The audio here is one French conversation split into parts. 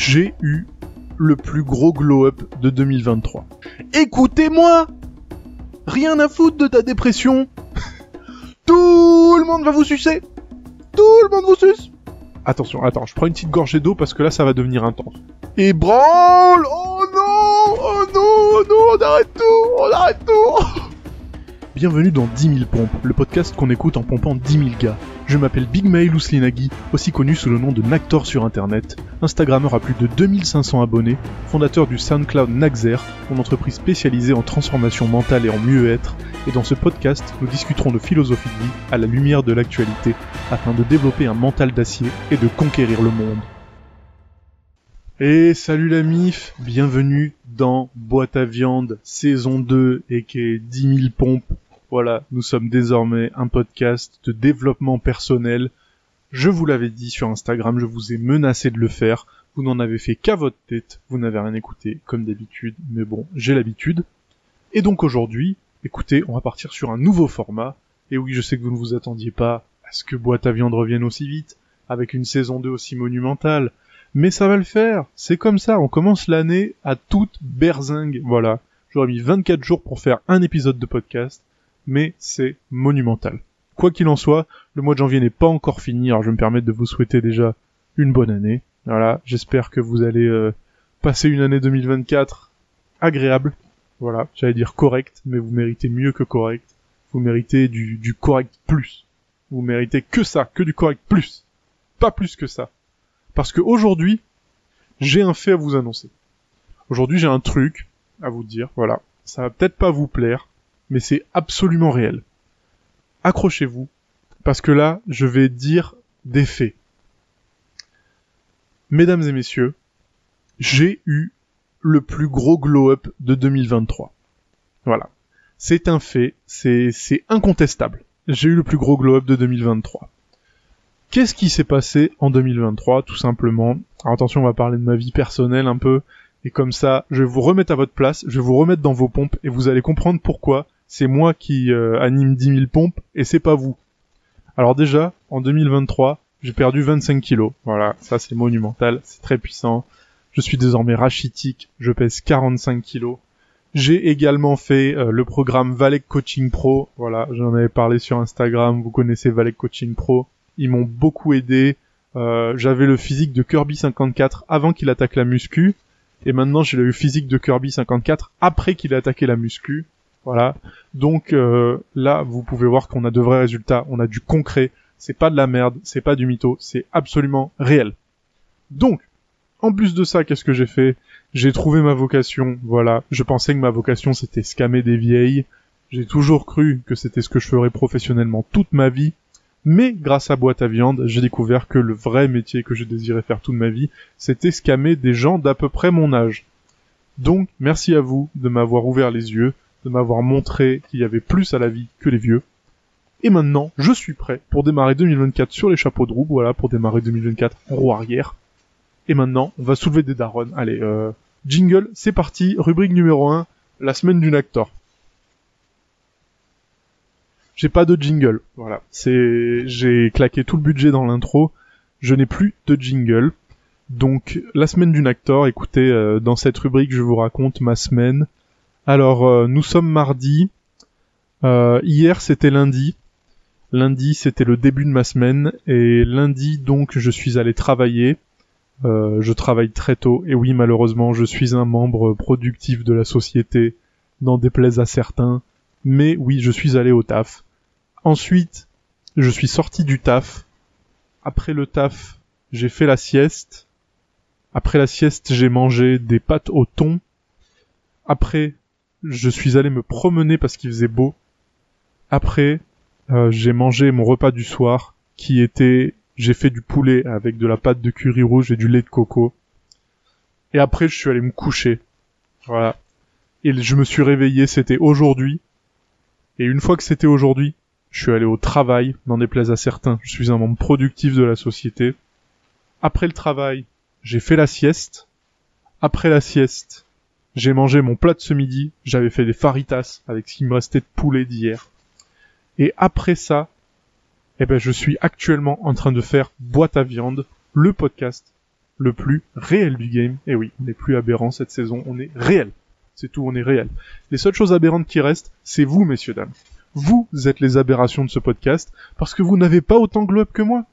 j'ai eu le plus gros glow-up de 2023. Écoutez-moi! Rien à foutre de ta dépression! Tout le monde va vous sucer! Tout le monde vous suce! Attention, attends, je prends une petite gorgée d'eau parce que là ça va devenir intense. Et branle! Oh non! Oh non! Oh non! On arrête tout! On arrête tout! Bienvenue dans 10 000 pompes, le podcast qu'on écoute en pompant 10 000 gars. Je m'appelle Big Mail aussi connu sous le nom de Nactor sur internet, Instagrammeur à plus de 2500 abonnés, fondateur du SoundCloud Naxer, mon entreprise spécialisée en transformation mentale et en mieux-être, et dans ce podcast, nous discuterons de philosophie de vie à la lumière de l'actualité, afin de développer un mental d'acier et de conquérir le monde. Et salut la MIF, bienvenue dans Boîte à viande saison 2 et qui est 10 000 pompes voilà, nous sommes désormais un podcast de développement personnel. Je vous l'avais dit sur Instagram, je vous ai menacé de le faire. Vous n'en avez fait qu'à votre tête, vous n'avez rien écouté comme d'habitude, mais bon, j'ai l'habitude. Et donc aujourd'hui, écoutez, on va partir sur un nouveau format. Et oui, je sais que vous ne vous attendiez pas à ce que Boîte à viande revienne aussi vite, avec une saison 2 aussi monumentale. Mais ça va le faire, c'est comme ça, on commence l'année à toute berzingue, voilà. J'aurais mis 24 jours pour faire un épisode de podcast, mais c'est monumental. Quoi qu'il en soit, le mois de janvier n'est pas encore fini, alors je me permets de vous souhaiter déjà une bonne année. Voilà, j'espère que vous allez euh, passer une année 2024 agréable. Voilà, j'allais dire correct, mais vous méritez mieux que correct. Vous méritez du, du correct plus. Vous méritez que ça, que du correct plus. Pas plus que ça. Parce que aujourd'hui, j'ai un fait à vous annoncer. Aujourd'hui, j'ai un truc à vous dire, voilà. Ça va peut-être pas vous plaire, mais c'est absolument réel. Accrochez-vous, parce que là, je vais dire des faits. Mesdames et messieurs, j'ai eu le plus gros glow-up de 2023. Voilà. C'est un fait, c'est, incontestable. J'ai eu le plus gros glow-up de 2023. Qu'est-ce qui s'est passé en 2023, tout simplement? Alors attention, on va parler de ma vie personnelle un peu, et comme ça, je vais vous remettre à votre place, je vais vous remettre dans vos pompes, et vous allez comprendre pourquoi c'est moi qui euh, anime 10 000 pompes et c'est pas vous. Alors déjà, en 2023, j'ai perdu 25 kilos. Voilà, ça c'est monumental, c'est très puissant. Je suis désormais rachitique, je pèse 45 kilos. J'ai également fait euh, le programme Valek Coaching Pro. Voilà, j'en avais parlé sur Instagram, vous connaissez Valek Coaching Pro. Ils m'ont beaucoup aidé. Euh, j'avais le physique de Kirby 54 avant qu'il attaque la muscu. Et maintenant j'ai le physique de Kirby 54 après qu'il ait attaqué la muscu. Voilà. Donc euh, là, vous pouvez voir qu'on a de vrais résultats, on a du concret. C'est pas de la merde, c'est pas du mytho, c'est absolument réel. Donc, en plus de ça, qu'est-ce que j'ai fait? J'ai trouvé ma vocation. Voilà. Je pensais que ma vocation c'était scammer des vieilles. J'ai toujours cru que c'était ce que je ferais professionnellement toute ma vie. Mais grâce à Boîte à Viande, j'ai découvert que le vrai métier que je désirais faire toute ma vie, c'était scammer des gens d'à peu près mon âge. Donc, merci à vous de m'avoir ouvert les yeux de m'avoir montré qu'il y avait plus à la vie que les vieux. Et maintenant, je suis prêt pour démarrer 2024 sur les chapeaux de roue, voilà, pour démarrer 2024 en roue arrière. Et maintenant, on va soulever des darons. Allez, euh, jingle, c'est parti, rubrique numéro 1, la semaine d'une actor. J'ai pas de jingle, voilà. C'est, j'ai claqué tout le budget dans l'intro, je n'ai plus de jingle. Donc, la semaine d'une actor, écoutez, euh, dans cette rubrique, je vous raconte ma semaine, alors, euh, nous sommes mardi. Euh, hier, c'était lundi. Lundi, c'était le début de ma semaine. Et lundi, donc, je suis allé travailler. Euh, je travaille très tôt. Et oui, malheureusement, je suis un membre productif de la société. N'en déplaise à certains. Mais oui, je suis allé au taf. Ensuite, je suis sorti du taf. Après le taf, j'ai fait la sieste. Après la sieste, j'ai mangé des pâtes au thon. Après, je suis allé me promener parce qu'il faisait beau. Après, euh, j'ai mangé mon repas du soir qui était j'ai fait du poulet avec de la pâte de curry rouge et du lait de coco. Et après, je suis allé me coucher. Voilà. Et je me suis réveillé, c'était aujourd'hui. Et une fois que c'était aujourd'hui, je suis allé au travail, n'en déplaise à certains. Je suis un membre productif de la société. Après le travail, j'ai fait la sieste. Après la sieste, j'ai mangé mon plat de ce midi, j'avais fait des faritas avec ce qui me restait de poulet d'hier. Et après ça, eh ben, je suis actuellement en train de faire Boîte à viande, le podcast, le plus réel du game. Et oui, on n'est plus aberrant cette saison, on est réel. C'est tout, on est réel. Les seules choses aberrantes qui restent, c'est vous, messieurs, dames. Vous êtes les aberrations de ce podcast, parce que vous n'avez pas autant globe que moi.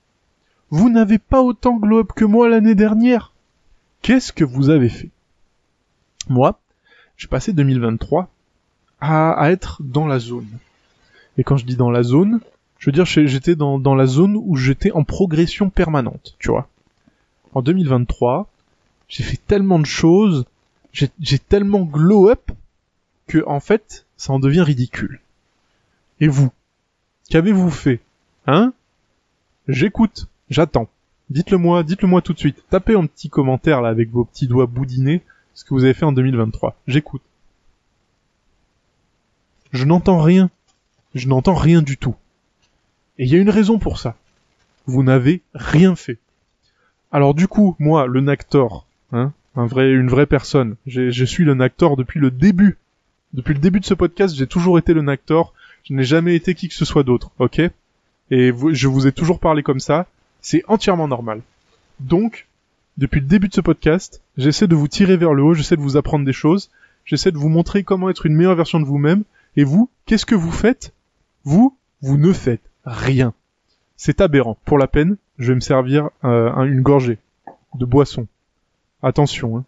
Vous n'avez pas autant globe que moi l'année dernière. Qu'est-ce que vous avez fait? Moi, j'ai passé 2023 à, être dans la zone. Et quand je dis dans la zone, je veux dire j'étais dans, dans la zone où j'étais en progression permanente, tu vois. En 2023, j'ai fait tellement de choses, j'ai tellement glow up que en fait, ça en devient ridicule. Et vous Qu'avez-vous fait? Hein? J'écoute, j'attends. Dites-le moi, dites-le moi tout de suite. Tapez un petit commentaire là avec vos petits doigts boudinés ce que vous avez fait en 2023. J'écoute. Je n'entends rien. Je n'entends rien du tout. Et il y a une raison pour ça. Vous n'avez rien fait. Alors du coup, moi, le Nactor, hein, un vrai, une vraie personne, je suis le Nactor depuis le début. Depuis le début de ce podcast, j'ai toujours été le Nactor. Je n'ai jamais été qui que ce soit d'autre, ok? Et je vous ai toujours parlé comme ça. C'est entièrement normal. Donc, depuis le début de ce podcast, j'essaie de vous tirer vers le haut, j'essaie de vous apprendre des choses, j'essaie de vous montrer comment être une meilleure version de vous-même. Et vous, qu'est-ce que vous faites? Vous, vous ne faites rien. C'est aberrant. Pour la peine, je vais me servir euh, une gorgée de boisson. Attention. Hein.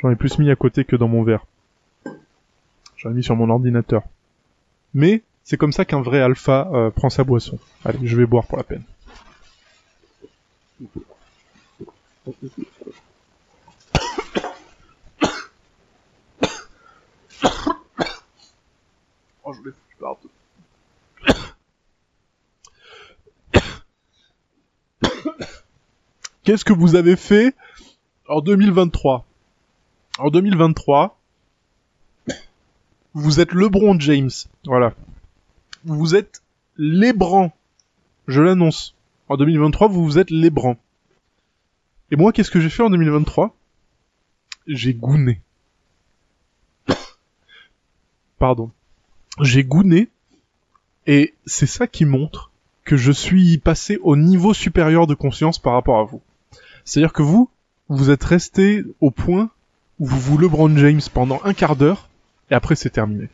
J'en ai plus mis à côté que dans mon verre. J'en ai mis sur mon ordinateur. Mais c'est comme ça qu'un vrai alpha euh, prend sa boisson. Allez, je vais boire pour la peine. Oh, je Qu'est-ce que vous avez fait en 2023 En 2023, vous êtes LeBron James. Voilà. Vous êtes Lebran. Je l'annonce. En 2023, vous vous êtes Lebran. Et moi, qu'est-ce que j'ai fait en 2023 J'ai gouné. Pardon j'ai gouné et c'est ça qui montre que je suis passé au niveau supérieur de conscience par rapport à vous. C'est-à-dire que vous, vous êtes resté au point où vous vous LeBron James pendant un quart d'heure et après c'est terminé.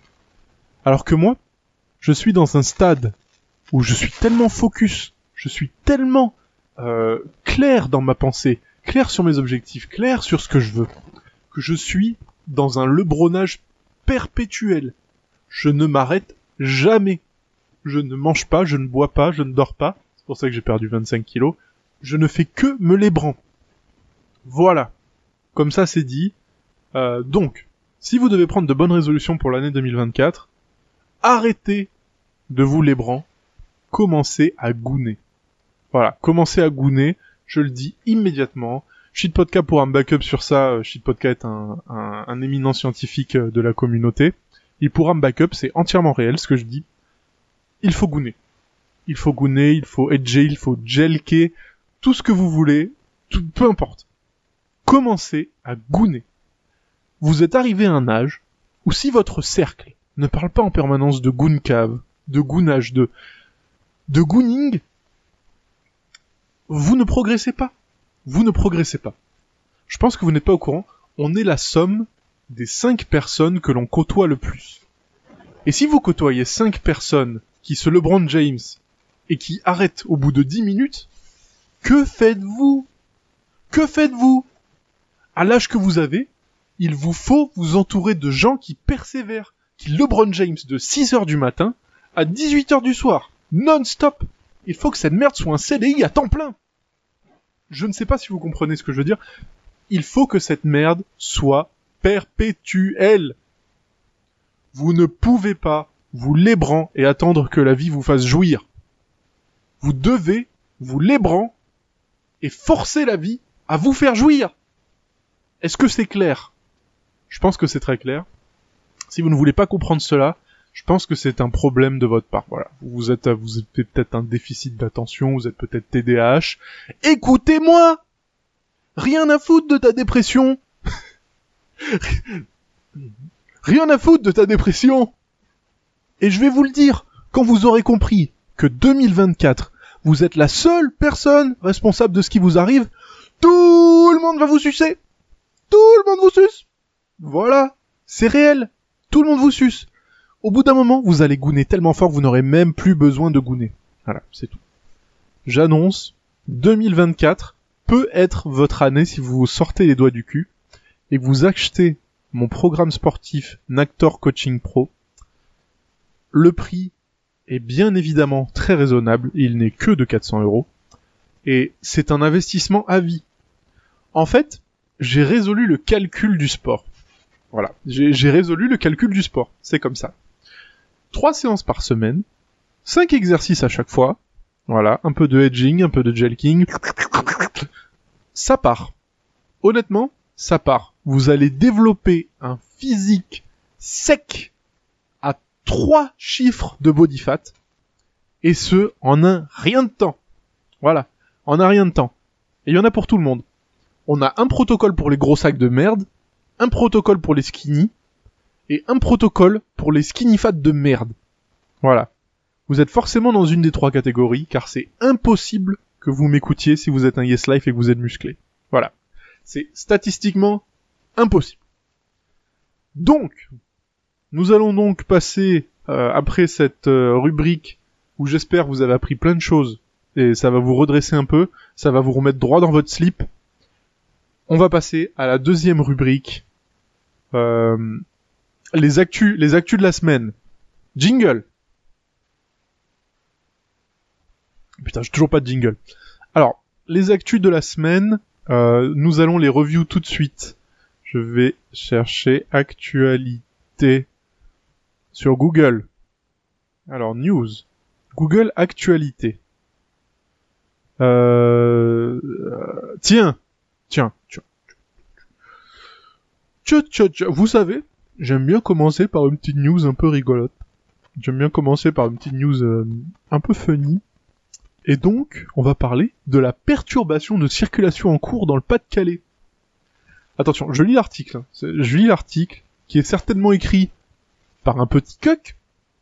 Alors que moi, je suis dans un stade où je suis tellement focus, je suis tellement euh, clair dans ma pensée, clair sur mes objectifs, clair sur ce que je veux, que je suis dans un lebronnage perpétuel je ne m'arrête jamais. Je ne mange pas, je ne bois pas, je ne dors pas. C'est pour ça que j'ai perdu 25 kilos. Je ne fais que me lébran. Voilà. Comme ça, c'est dit. Euh, donc, si vous devez prendre de bonnes résolutions pour l'année 2024, arrêtez de vous lébran. Commencez à gouner. Voilà, commencez à gouner. Je le dis immédiatement. Shitpodcast pour un backup sur ça. Shitpodcast est un, un, un éminent scientifique de la communauté. Et pour un backup, c'est entièrement réel ce que je dis. Il faut gouner. Il faut gouner, il faut edger, il faut gelker, tout ce que vous voulez, peu importe. Commencez à gouner. Vous êtes arrivé à un âge où si votre cercle ne parle pas en permanence de goon cave, de goonage, de, de gooning, vous ne progressez pas. Vous ne progressez pas. Je pense que vous n'êtes pas au courant. On est la somme des cinq personnes que l'on côtoie le plus. Et si vous côtoyez cinq personnes qui se LeBron James et qui arrêtent au bout de dix minutes, que faites-vous? Que faites-vous? À l'âge que vous avez, il vous faut vous entourer de gens qui persévèrent, qui LeBron James de 6 heures du matin à 18 heures du soir, non-stop. Il faut que cette merde soit un CDI à temps plein. Je ne sais pas si vous comprenez ce que je veux dire. Il faut que cette merde soit perpétuel. Vous ne pouvez pas vous lébrant et attendre que la vie vous fasse jouir. Vous devez vous lébrant et forcer la vie à vous faire jouir. Est-ce que c'est clair? Je pense que c'est très clair. Si vous ne voulez pas comprendre cela, je pense que c'est un problème de votre part. Voilà, vous êtes, vous avez peut-être un déficit d'attention, vous êtes peut-être TDAH. Écoutez-moi Rien à foutre de ta dépression Rien à foutre de ta dépression Et je vais vous le dire, quand vous aurez compris que 2024 vous êtes la seule personne responsable de ce qui vous arrive, tout le monde va vous sucer. Tout le monde vous suce. Voilà, c'est réel. Tout le monde vous suce. Au bout d'un moment, vous allez gouner tellement fort que vous n'aurez même plus besoin de gouner. Voilà, c'est tout. J'annonce, 2024 peut être votre année si vous sortez les doigts du cul et vous achetez mon programme sportif Nactor Coaching Pro. Le prix est bien évidemment très raisonnable, il n'est que de 400 euros, et c'est un investissement à vie. En fait, j'ai résolu le calcul du sport. Voilà, j'ai résolu le calcul du sport, c'est comme ça. Trois séances par semaine, cinq exercices à chaque fois, voilà, un peu de hedging, un peu de jelking, ça part. Honnêtement, ça part. Vous allez développer un physique sec à trois chiffres de body fat, et ce, en un rien de temps. Voilà, en un rien de temps. Et il y en a pour tout le monde. On a un protocole pour les gros sacs de merde, un protocole pour les skinny, et un protocole pour les skinny fat de merde. Voilà. Vous êtes forcément dans une des trois catégories, car c'est impossible que vous m'écoutiez si vous êtes un Yes Life et que vous êtes musclé. Voilà. C'est statistiquement impossible. Donc, nous allons donc passer euh, après cette euh, rubrique où j'espère vous avez appris plein de choses et ça va vous redresser un peu, ça va vous remettre droit dans votre slip. On va passer à la deuxième rubrique. Euh, les actus, les actus de la semaine. Jingle. Putain, j'ai toujours pas de jingle. Alors, les actus de la semaine, euh, nous allons les review tout de suite. Je vais chercher actualité sur Google. Alors, news. Google actualité. Euh... Tiens, tiens, tiens. Tcha, tcha, tcha. Vous savez, j'aime bien commencer par une petite news un peu rigolote. J'aime bien commencer par une petite news euh, un peu funny. Et donc, on va parler de la perturbation de circulation en cours dans le Pas-de-Calais. Attention, je lis l'article. Hein. Je lis l'article, qui est certainement écrit par un petit cuck.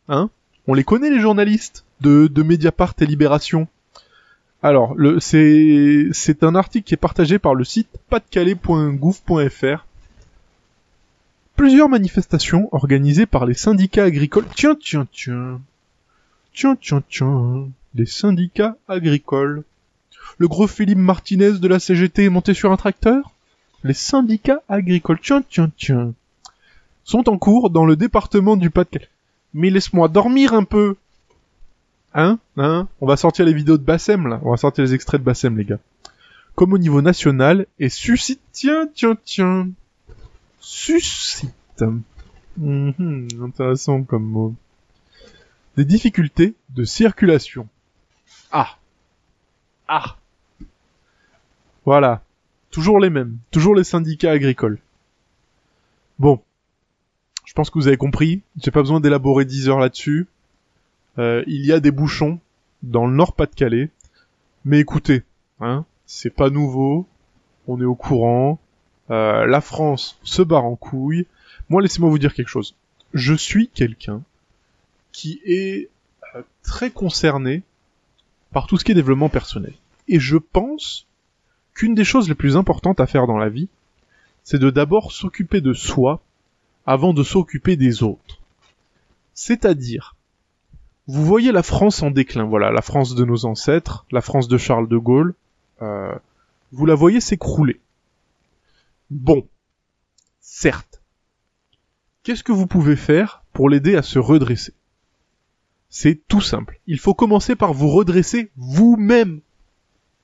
Hein On les connaît, les journalistes de, Mediapart et Libération. Alors, c'est un article qui est partagé par le site pasdecalais.gouv.fr. Plusieurs manifestations organisées par les syndicats agricoles. Tiens, tiens, tiens. Tiens, tiens, tiens les syndicats agricoles. Le gros Philippe Martinez de la CGT est monté sur un tracteur? Les syndicats agricoles, tiens, tiens, tiens, sont en cours dans le département du Pas-de-Calais. Mais laisse-moi dormir un peu Hein? Hein? On va sortir les vidéos de Bassem, là. On va sortir les extraits de Bassem, les gars. Comme au niveau national, et suscite... Tiens, tiens, tiens Suscite. Mhm, intéressant comme mot. Des difficultés de circulation. Ah. Ah. Voilà. Toujours les mêmes. Toujours les syndicats agricoles. Bon. Je pense que vous avez compris. J'ai pas besoin d'élaborer 10 heures là-dessus. Euh, il y a des bouchons dans le Nord-Pas-de-Calais. Mais écoutez, hein, c'est pas nouveau. On est au courant. Euh, la France se barre en couille. Moi, laissez-moi vous dire quelque chose. Je suis quelqu'un qui est euh, très concerné par tout ce qui est développement personnel. Et je pense qu'une des choses les plus importantes à faire dans la vie, c'est de d'abord s'occuper de soi avant de s'occuper des autres. C'est-à-dire, vous voyez la France en déclin, voilà, la France de nos ancêtres, la France de Charles de Gaulle, euh, vous la voyez s'écrouler. Bon, certes. Qu'est-ce que vous pouvez faire pour l'aider à se redresser? C'est tout simple. Il faut commencer par vous redresser vous-même.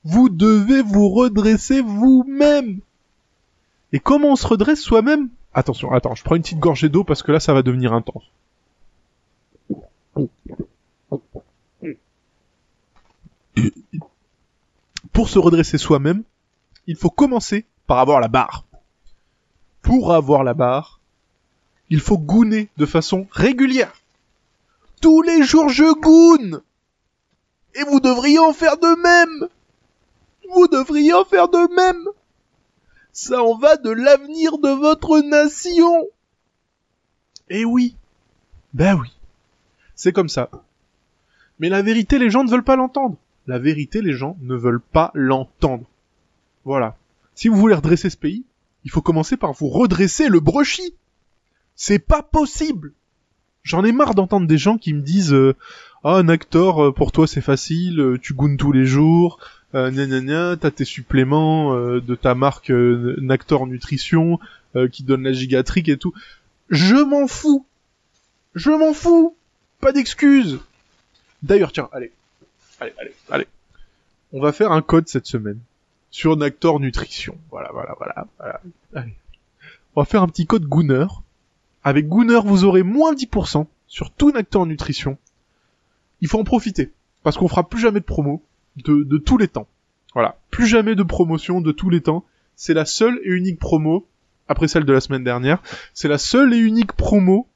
Vous devez vous redresser vous-même. Et comment on se redresse soi-même? Attention, attends, je prends une petite gorgée d'eau parce que là ça va devenir intense. Pour se redresser soi-même, il faut commencer par avoir la barre. Pour avoir la barre, il faut gouner de façon régulière. Tous les jours je goune Et vous devriez en faire de même Vous devriez en faire de même Ça en va de l'avenir de votre nation Eh oui Ben oui C'est comme ça. Mais la vérité, les gens ne veulent pas l'entendre. La vérité, les gens ne veulent pas l'entendre. Voilà. Si vous voulez redresser ce pays, il faut commencer par vous redresser le brochi. C'est pas possible. J'en ai marre d'entendre des gens qui me disent euh, ah un euh, pour toi c'est facile, euh, tu gounes tous les jours, euh, t'as tes suppléments de ta marque Nactor Nutrition qui donne la gigatrique et tout. Je m'en fous. Je m'en fous. Pas d'excuses. D'ailleurs tiens, allez, allez, allez, allez. On va faire un code cette semaine sur Nactor Nutrition. Voilà, voilà, voilà. voilà. Allez. On va faire un petit code Gooner. Avec Gooner, vous aurez moins 10% sur tout Nactor Nutrition. Il faut en profiter. Parce qu'on fera plus jamais de promo de, de tous les temps. Voilà. Plus jamais de promotion de tous les temps. C'est la seule et unique promo, après celle de la semaine dernière, c'est la seule et unique promo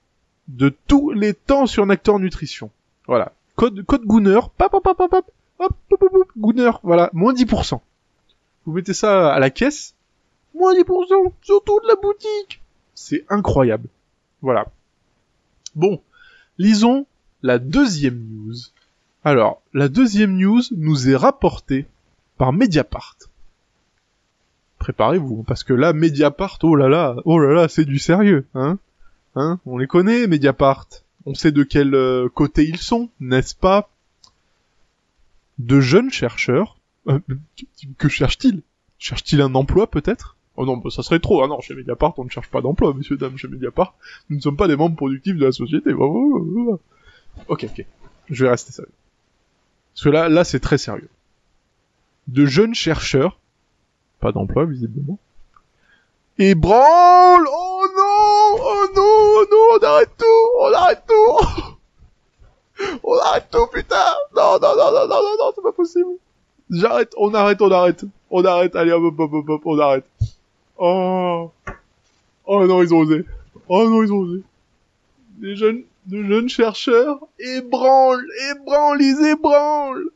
de tous les temps sur Nactor Nutrition. Voilà. Code, code Gooner, pop, pop, pop, pop, hop, hop, hop, Gooner, voilà, moins 10%. Vous mettez ça à la caisse, moins 10% sur toute la boutique. C'est incroyable. Voilà. Bon, lisons la deuxième news. Alors, la deuxième news nous est rapportée par Mediapart. Préparez-vous, parce que là, Mediapart, oh là là, oh là là, c'est du sérieux, hein Hein On les connaît, Mediapart. On sait de quel euh, côté ils sont, n'est-ce pas? De jeunes chercheurs. Euh, que cherchent-ils Cherchent-ils un emploi peut-être? Oh non, bah, ça serait trop. Ah non, chez Mediapart, on ne cherche pas d'emploi, messieurs, dames, chez Mediapart. Nous ne sommes pas des membres productifs de la société. Ok, ok. Je vais rester sérieux. Parce que là, là, c'est très sérieux. De jeunes chercheurs, pas d'emploi, visiblement, et branle Oh non Oh non Oh non On arrête tout On arrête tout On arrête tout, putain Non, non, non, non, non, non, non, c'est pas possible J'arrête, on arrête, on arrête. On arrête, allez, hop, hop, hop, hop, on arrête. Oh. Oh non, ils ont osé. Oh non, ils ont osé. Des jeunes, de jeunes chercheurs ébranlent, ébranlent, ils ébranlent.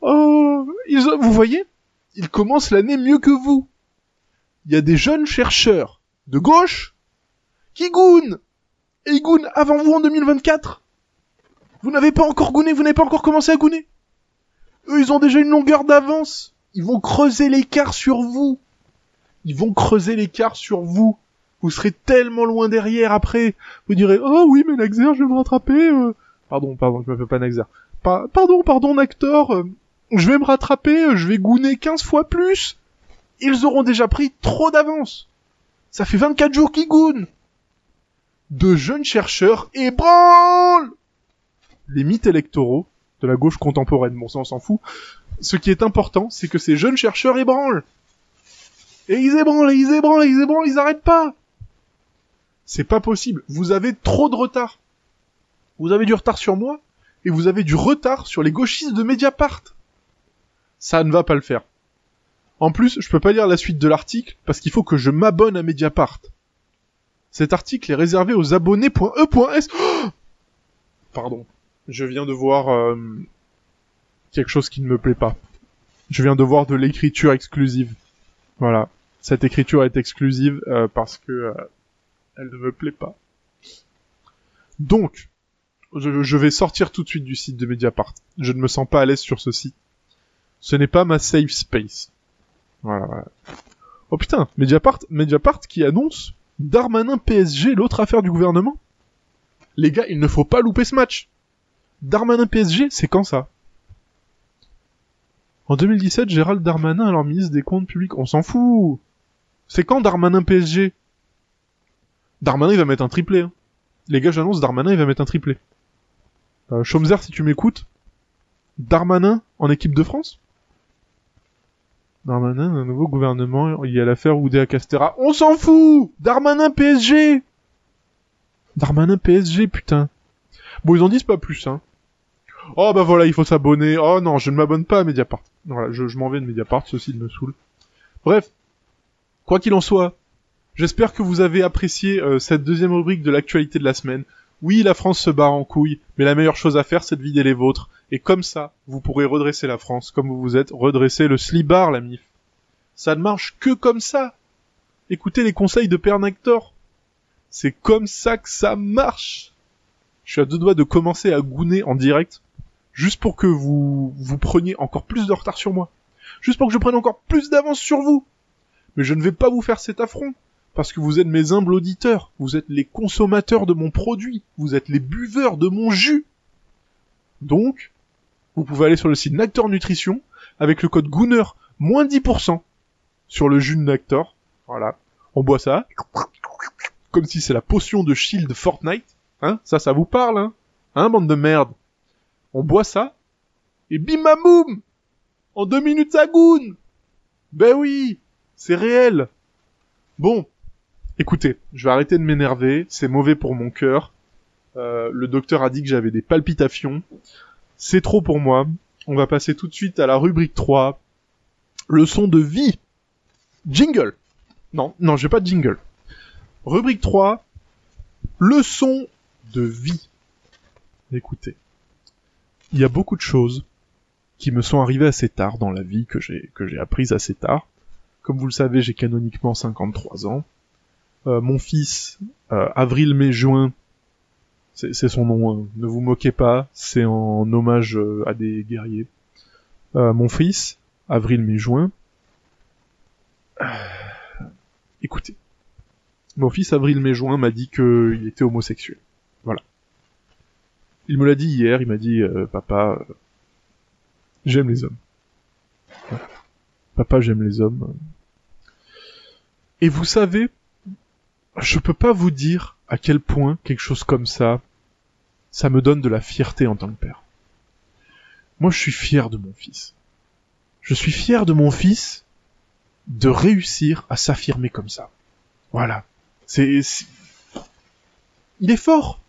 Oh, ils ont, vous voyez, ils commencent l'année mieux que vous. Il y a des jeunes chercheurs de gauche qui gounent. Et ils gounent avant vous en 2024. Vous n'avez pas encore gouné, vous n'avez pas encore commencé à gouner. Eux, ils ont déjà une longueur d'avance. Ils vont creuser l'écart sur vous. Ils vont creuser l'écart sur vous. Vous serez tellement loin derrière après. Vous direz, oh oui, mais Naxer, je vais me rattraper. Euh. Pardon, pardon, je m'appelle pas Naxer. pardon, pardon, Actor. Euh, je vais me rattraper, euh, je vais gouner 15 fois plus. Ils auront déjà pris trop d'avance. Ça fait 24 jours qu'ils gounent. De jeunes chercheurs ébranlent les mythes électoraux de la gauche contemporaine. Bon, ça, on s'en fout. Ce qui est important, c'est que ces jeunes chercheurs ébranlent. Et ils ébranlent, ils ébranlent, ils ébranlent, ils arrêtent pas. C'est pas possible. Vous avez trop de retard. Vous avez du retard sur moi, et vous avez du retard sur les gauchistes de Mediapart. Ça ne va pas le faire. En plus, je peux pas lire la suite de l'article, parce qu'il faut que je m'abonne à Mediapart. Cet article est réservé aux abonnés.e.s. Oh Pardon je viens de voir euh, quelque chose qui ne me plaît pas. Je viens de voir de l'écriture exclusive. Voilà. Cette écriture est exclusive euh, parce que euh, elle ne me plaît pas. Donc, je, vais sortir tout de suite du site de Mediapart. Je ne me sens pas à l'aise sur ce site. Ce n'est pas ma safe space. Voilà, voilà. Oh putain, Mediapart, Mediapart qui annonce Darmanin PSG, l'autre affaire du gouvernement? Les gars, il ne faut pas louper ce match. Darmanin PSG, c'est quand ça? En 2017, Gérald Darmanin, alors ministre des Comptes Publics, on s'en fout C'est quand Darmanin PSG Darmanin, il va mettre un triplé. Hein. Les gars, j'annonce, Darmanin, il va mettre un triplé. Euh, Chomzer, si tu m'écoutes, Darmanin en équipe de France? Darmanin, un nouveau gouvernement, il y a l'affaire Oudéa Castera. On s'en fout Darmanin PSG Darmanin PSG, putain. Bon, ils en disent pas plus, hein. Oh bah voilà, il faut s'abonner. Oh non, je ne m'abonne pas à Mediapart. Voilà, je, m'en vais de Mediapart, ceci me saoule. Bref, quoi qu'il en soit, j'espère que vous avez apprécié euh, cette deuxième rubrique de l'actualité de la semaine. Oui, la France se barre en couille, mais la meilleure chose à faire, c'est de vider les vôtres. Et comme ça, vous pourrez redresser la France, comme vous vous êtes redressé le slibar, la MIF. Ça ne marche que comme ça. Écoutez les conseils de Père Nactor. C'est comme ça que ça marche. Je suis à deux doigts de commencer à gouner en direct juste pour que vous vous preniez encore plus de retard sur moi, juste pour que je prenne encore plus d'avance sur vous. Mais je ne vais pas vous faire cet affront, parce que vous êtes mes humbles auditeurs, vous êtes les consommateurs de mon produit, vous êtes les buveurs de mon jus. Donc, vous pouvez aller sur le site Nactor Nutrition avec le code Gooner moins 10% sur le jus de Nactor. Voilà. On boit ça. Comme si c'est la potion de shield Fortnite. Hein Ça, ça vous parle, hein Hein, bande de merde On boit ça. Et bimamoum En deux minutes, ça goûne Ben oui C'est réel Bon. Écoutez, je vais arrêter de m'énerver. C'est mauvais pour mon cœur. Euh, le docteur a dit que j'avais des palpitations. C'est trop pour moi. On va passer tout de suite à la rubrique 3. Leçon de vie. Jingle. Non, non, j'ai pas de jingle. Rubrique 3. Leçon de vie. Écoutez. Il y a beaucoup de choses qui me sont arrivées assez tard dans la vie, que j'ai, que j'ai apprises assez tard. Comme vous le savez, j'ai canoniquement 53 ans. Euh, mon fils, euh, avril, mai, juin, c'est son nom, hein. ne vous moquez pas, c'est en hommage euh, à des guerriers. Mon fils, avril, mai, juin. Écoutez, mon fils, avril, mai, juin, m'a dit qu'il était homosexuel. Il me l'a dit hier, il m'a dit, euh, papa, j'aime les hommes. Papa, j'aime les hommes. Et vous savez, je peux pas vous dire à quel point quelque chose comme ça, ça me donne de la fierté en tant que père. Moi, je suis fier de mon fils. Je suis fier de mon fils de réussir à s'affirmer comme ça. Voilà. C'est, il est fort.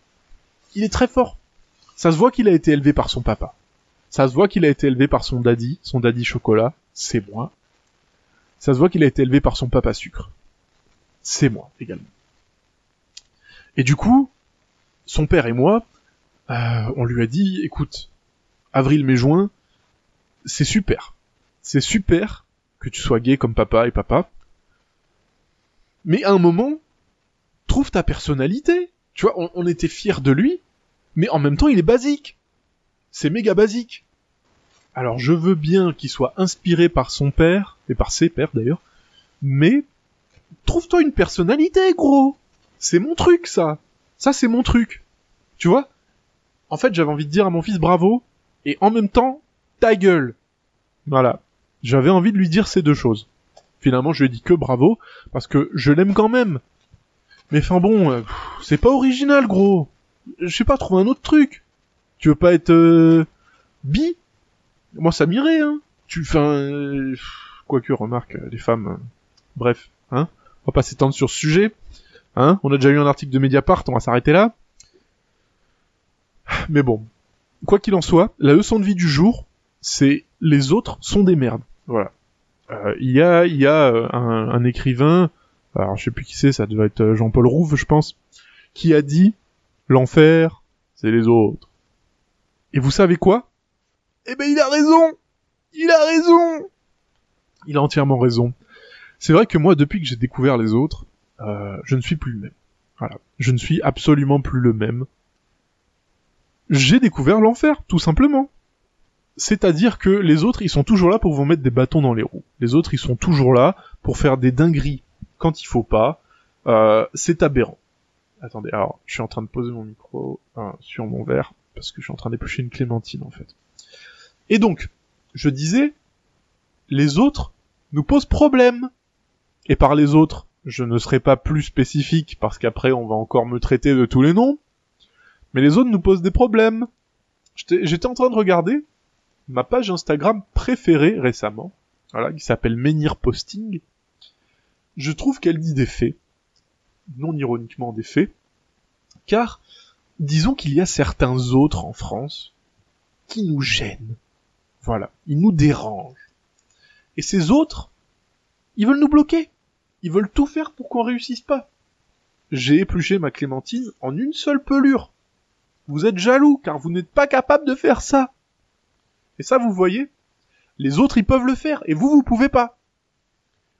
Il est très fort. Ça se voit qu'il a été élevé par son papa. Ça se voit qu'il a été élevé par son daddy, son daddy chocolat, c'est moi. Ça se voit qu'il a été élevé par son papa sucre. C'est moi également. Et du coup, son père et moi, euh, on lui a dit, écoute, avril, mai, juin, c'est super. C'est super que tu sois gay comme papa et papa. Mais à un moment, trouve ta personnalité. Tu vois, on, on était fiers de lui, mais en même temps, il est basique. C'est méga basique. Alors je veux bien qu'il soit inspiré par son père, et par ses pères d'ailleurs, mais trouve-toi une personnalité, gros. C'est mon truc, ça. Ça, c'est mon truc. Tu vois? En fait, j'avais envie de dire à mon fils bravo, et en même temps, ta gueule. Voilà. J'avais envie de lui dire ces deux choses. Finalement, je lui ai dit que bravo, parce que je l'aime quand même. Mais enfin bon, euh, c'est pas original, gros. Je sais pas, trouve un autre truc. Tu veux pas être euh, bi? Moi, ça m'irait, hein. Tu, enfin, euh, quoique, remarque, les femmes, euh, bref, hein. On va pas s'étendre sur ce sujet. Hein On a déjà eu un article de Mediapart, on va s'arrêter là. Mais bon, quoi qu'il en soit, la leçon de vie du jour, c'est les autres sont des merdes. Voilà. Euh, il y a, il y a euh, un, un écrivain, alors je sais plus qui c'est, ça devait être Jean-Paul Rouve, je pense, qui a dit l'enfer, c'est les autres. Et vous savez quoi? Eh ben il a raison Il a raison Il a entièrement raison. C'est vrai que moi, depuis que j'ai découvert les autres, euh, je ne suis plus le même. Voilà. Je ne suis absolument plus le même. J'ai découvert l'enfer, tout simplement. C'est-à-dire que les autres, ils sont toujours là pour vous mettre des bâtons dans les roues. Les autres, ils sont toujours là pour faire des dingueries quand il faut pas. Euh, c'est aberrant. Attendez, alors, je suis en train de poser mon micro euh, sur mon verre, parce que je suis en train d'éplucher une clémentine, en fait. Et donc, je disais, les autres nous posent problème. Et par les autres, je ne serai pas plus spécifique, parce qu'après on va encore me traiter de tous les noms. Mais les autres nous posent des problèmes. J'étais en train de regarder ma page Instagram préférée récemment, voilà, qui s'appelle Menhir Posting. Je trouve qu'elle dit des faits, non ironiquement des faits, car disons qu'il y a certains autres en France qui nous gênent. Voilà, ils nous dérangent. Et ces autres, ils veulent nous bloquer. Ils veulent tout faire pour qu'on réussisse pas. J'ai épluché ma clémentine en une seule pelure. Vous êtes jaloux car vous n'êtes pas capable de faire ça. Et ça, vous voyez, les autres ils peuvent le faire et vous, vous pouvez pas.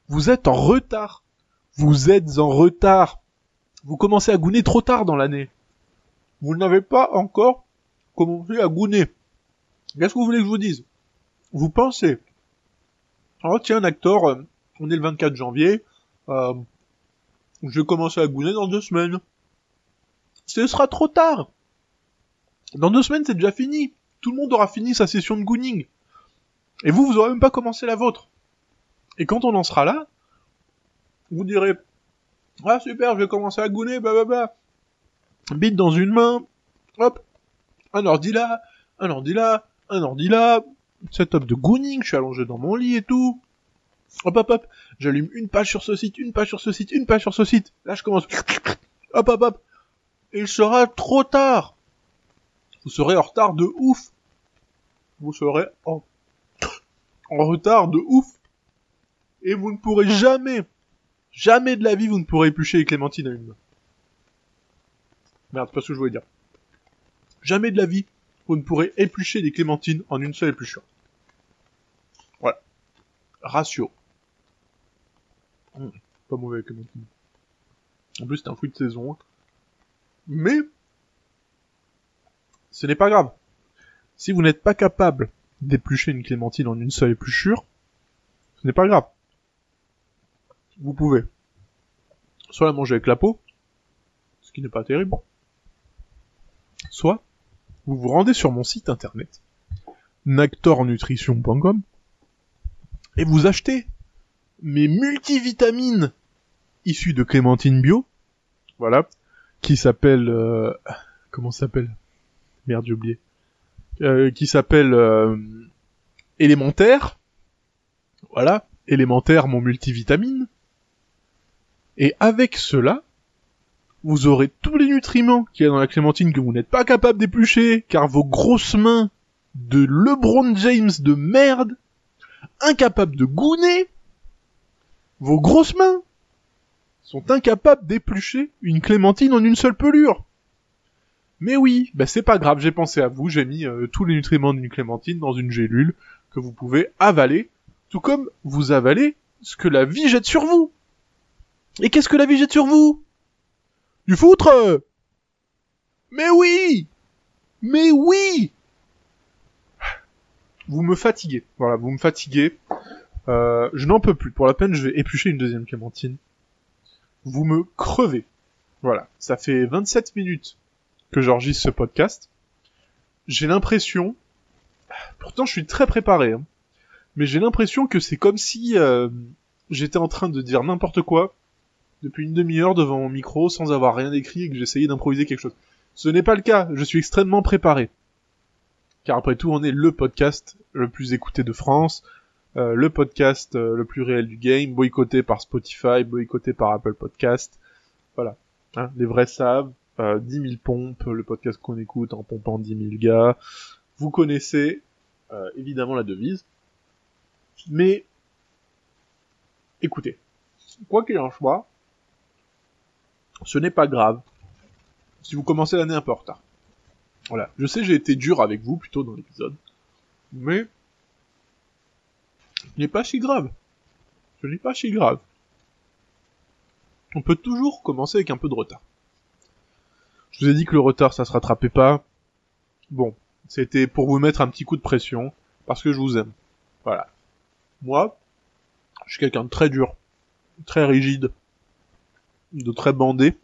Vous êtes en retard. Vous êtes en retard. Vous commencez à gouner trop tard dans l'année. Vous n'avez pas encore commencé à gouner. Qu'est-ce que vous voulez que je vous dise? Vous pensez, oh tiens, acteur, on est le 24 janvier, euh, je vais commencer à gouiner dans deux semaines. Ce sera trop tard. Dans deux semaines, c'est déjà fini. Tout le monde aura fini sa session de gooning. Et vous, vous aurez même pas commencé la vôtre. Et quand on en sera là, vous direz, ah super, je vais commencer à gouner, bah. Bite dans une main, hop, un ordi là, un ordi là, un ordi là, setup de gooning, je suis allongé dans mon lit et tout. Hop hop hop, j'allume une page sur ce site, une page sur ce site, une page sur ce site. Là je commence. Hop hop hop. Il sera trop tard. Vous serez en retard de ouf. Vous serez en retard de ouf. Et vous ne pourrez jamais, jamais de la vie, vous ne pourrez éplucher les clémentines à une main. Merde, c'est pas ce que je voulais dire. Jamais de la vie, vous ne pourrez éplucher des clémentines en une seule épluchure. Voilà. Ratio. Mmh, pas mauvais clémentine. En plus, c'est un fruit de saison. Mais, ce n'est pas grave. Si vous n'êtes pas capable d'éplucher une clémentine en une seule épluchure, ce n'est pas grave. Vous pouvez. Soit la manger avec la peau, ce qui n'est pas terrible, soit vous vous rendez sur mon site internet, nactornutrition.com, et vous achetez mes multivitamines issues de clémentine bio, voilà, qui s'appelle, euh, comment s'appelle? Merde, j'ai oublié. Euh, qui s'appelle euh, élémentaire, voilà, élémentaire mon multivitamine, et avec cela, vous aurez tous les nutriments qu'il y a dans la clémentine que vous n'êtes pas capable d'éplucher, car vos grosses mains de LeBron James de merde, incapables de gouner, vos grosses mains sont incapables d'éplucher une clémentine en une seule pelure. Mais oui, bah c'est pas grave, j'ai pensé à vous, j'ai mis euh, tous les nutriments d'une clémentine dans une gélule que vous pouvez avaler, tout comme vous avalez ce que la vie jette sur vous. Et qu'est-ce que la vie jette sur vous? Du foutre Mais oui Mais oui Vous me fatiguez. Voilà, vous me fatiguez. Euh, je n'en peux plus. Pour la peine, je vais éplucher une deuxième clémentine. Vous me crevez. Voilà. Ça fait 27 minutes que j'enregistre ce podcast. J'ai l'impression... Pourtant, je suis très préparé. Hein. Mais j'ai l'impression que c'est comme si euh, j'étais en train de dire n'importe quoi depuis une demi-heure devant mon micro sans avoir rien écrit et que j'essayais d'improviser quelque chose. Ce n'est pas le cas, je suis extrêmement préparé. Car après tout, on est le podcast le plus écouté de France, euh, le podcast euh, le plus réel du game, boycotté par Spotify, boycotté par Apple Podcast. Voilà. Hein, les vrais savent, euh, 10 000 pompes, le podcast qu'on écoute en pompant 10 000 gars. Vous connaissez euh, évidemment la devise. Mais, écoutez, quoi qu'il en soit, ce n'est pas grave si vous commencez l'année un peu en retard. Voilà. Je sais, j'ai été dur avec vous plutôt dans l'épisode, mais ce n'est pas si grave. Ce n'est pas si grave. On peut toujours commencer avec un peu de retard. Je vous ai dit que le retard, ça se rattrapait pas. Bon, c'était pour vous mettre un petit coup de pression, parce que je vous aime. Voilà. Moi, je suis quelqu'un de très dur, très rigide, de très bandé.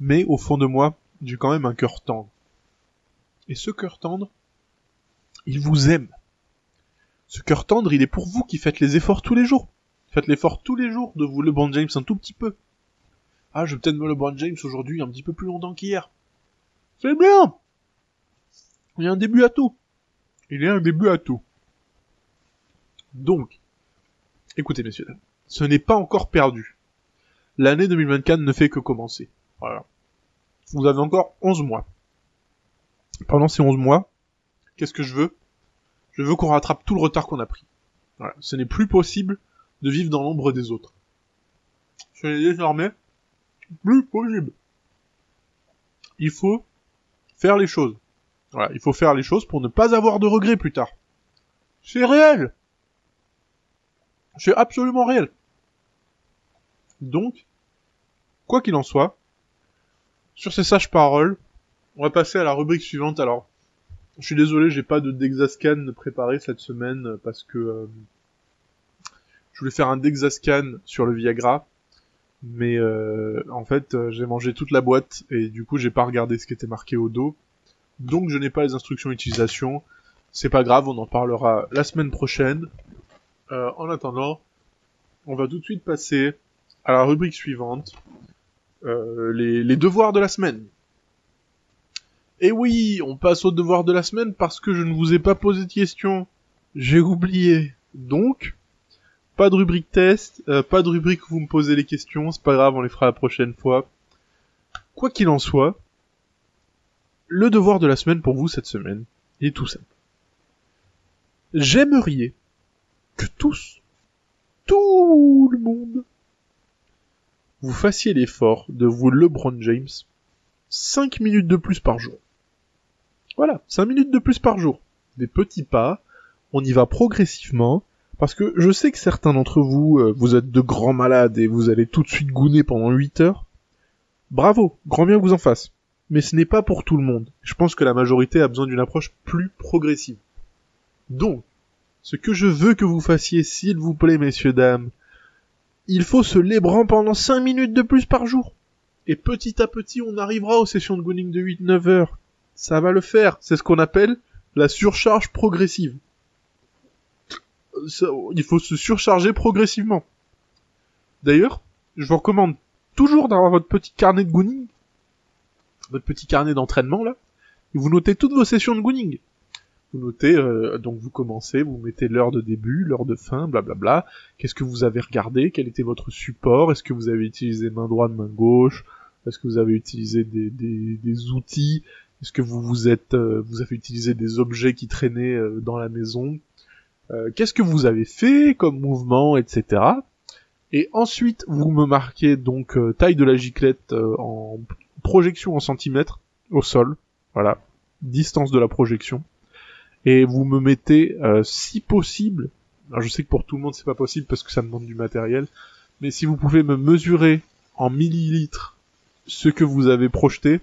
Mais au fond de moi, j'ai quand même un cœur tendre. Et ce cœur tendre, il vous aime. Ce cœur tendre, il est pour vous qui faites les efforts tous les jours. Faites l'effort tous les jours de vous LeBron James un tout petit peu. Ah, je vais peut-être me LeBron James aujourd'hui un petit peu plus longtemps qu'hier. C'est bien Il y a un début à tout. Il y a un début à tout. Donc, écoutez messieurs, ce n'est pas encore perdu l'année 2024 ne fait que commencer. Voilà. Vous avez encore 11 mois. Pendant ces 11 mois, qu'est-ce que je veux? Je veux qu'on rattrape tout le retard qu'on a pris. Voilà. Ce n'est plus possible de vivre dans l'ombre des autres. Ce n'est désormais plus possible. Il faut faire les choses. Voilà, il faut faire les choses pour ne pas avoir de regrets plus tard. C'est réel. C'est absolument réel. Donc, quoi qu'il en soit, sur ces sages paroles, on va passer à la rubrique suivante. Alors, Je suis désolé, j'ai pas de Dexascan préparé cette semaine parce que euh, je voulais faire un Dexascan sur le Viagra, mais euh, en fait euh, j'ai mangé toute la boîte et du coup j'ai pas regardé ce qui était marqué au dos, donc je n'ai pas les instructions d'utilisation. C'est pas grave, on en parlera la semaine prochaine. en attendant, on va tout de suite passer à la rubrique suivante, les, les devoirs de la semaine. Et oui, on passe au devoir de la semaine parce que je ne vous ai pas posé de questions. J'ai oublié. Donc, pas de rubrique test, euh, pas de rubrique où vous me posez les questions, c'est pas grave, on les fera la prochaine fois. Quoi qu'il en soit, le devoir de la semaine pour vous cette semaine est tout simple. J'aimerais que tous, tout le monde, vous fassiez l'effort de vous LeBron James 5 minutes de plus par jour. Voilà, 5 minutes de plus par jour. Des petits pas, on y va progressivement, parce que je sais que certains d'entre vous, euh, vous êtes de grands malades et vous allez tout de suite gouner pendant 8 heures. Bravo, grand bien vous en fasse. Mais ce n'est pas pour tout le monde. Je pense que la majorité a besoin d'une approche plus progressive. Donc, ce que je veux que vous fassiez, s'il vous plaît, messieurs, dames, il faut se lébran pendant 5 minutes de plus par jour. Et petit à petit, on arrivera aux sessions de gooning de 8-9 heures ça va le faire. C'est ce qu'on appelle la surcharge progressive. il faut se surcharger progressivement. D'ailleurs, je vous recommande toujours d'avoir votre petit carnet de gooning, votre petit carnet d'entraînement là, et vous notez toutes vos sessions de gooning. Vous notez, euh, donc vous commencez, vous mettez l'heure de début, l'heure de fin, blablabla. Qu'est-ce que vous avez regardé? Quel était votre support? Est-ce que vous avez utilisé main droite, main gauche? Est-ce que vous avez utilisé des, des, des outils? Est-ce que vous vous êtes, euh, vous avez utilisé des objets qui traînaient euh, dans la maison? Euh, Qu'est-ce que vous avez fait comme mouvement, etc. Et ensuite, vous me marquez donc taille de la giclette en projection en centimètres au sol, voilà, distance de la projection, et vous me mettez, si possible, alors je sais que pour tout le monde c'est pas possible parce que ça demande du matériel, mais si vous pouvez me mesurer en millilitres ce que vous avez projeté,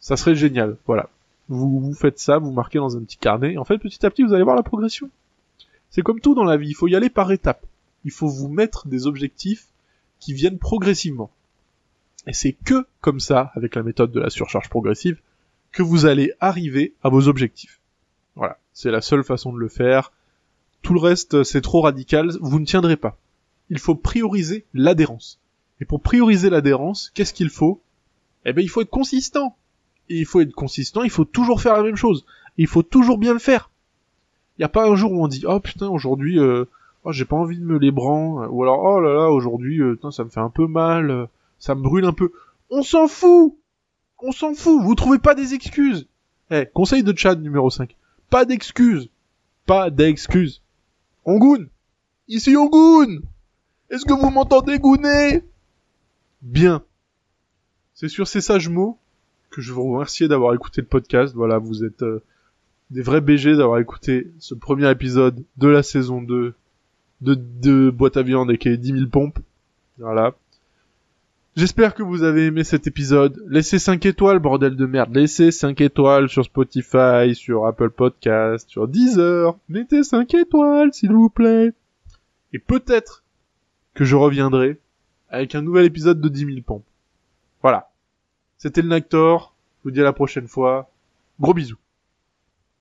ça serait génial. Voilà. Vous, vous faites ça, vous marquez dans un petit carnet. Et en fait, petit à petit, vous allez voir la progression. C'est comme tout dans la vie. Il faut y aller par étapes. Il faut vous mettre des objectifs qui viennent progressivement. Et c'est que comme ça, avec la méthode de la surcharge progressive, que vous allez arriver à vos objectifs. C'est la seule façon de le faire. Tout le reste, c'est trop radical. Vous ne tiendrez pas. Il faut prioriser l'adhérence. Et pour prioriser l'adhérence, qu'est-ce qu'il faut? Eh ben, il faut être consistant il faut être consistant, il faut toujours faire la même chose. il faut toujours bien le faire. Il n'y a pas un jour où on dit oh putain aujourd'hui euh, oh, j'ai pas envie de me lébran ou alors oh là là aujourd'hui euh, ça me fait un peu mal, euh, ça me brûle un peu. On s'en fout. On s'en fout, vous trouvez pas des excuses. Eh, conseil de Chad numéro 5. Pas d'excuses. Pas d'excuses. On Ici on Est-ce que vous m'entendez gouner Bien. C'est sur ces sages mots que je vous remercie d'avoir écouté le podcast. Voilà, vous êtes euh, des vrais BG d'avoir écouté ce premier épisode de la saison 2 de, de Boîte à viande et qui est 10 000 pompes. Voilà. J'espère que vous avez aimé cet épisode. Laissez 5 étoiles, bordel de merde. Laissez 5 étoiles sur Spotify, sur Apple Podcast, sur Deezer. Mettez 5 étoiles, s'il vous plaît. Et peut-être que je reviendrai avec un nouvel épisode de 10 000 pompes. Voilà. C'était le Nactor. Je vous dis à la prochaine fois. Gros bisous.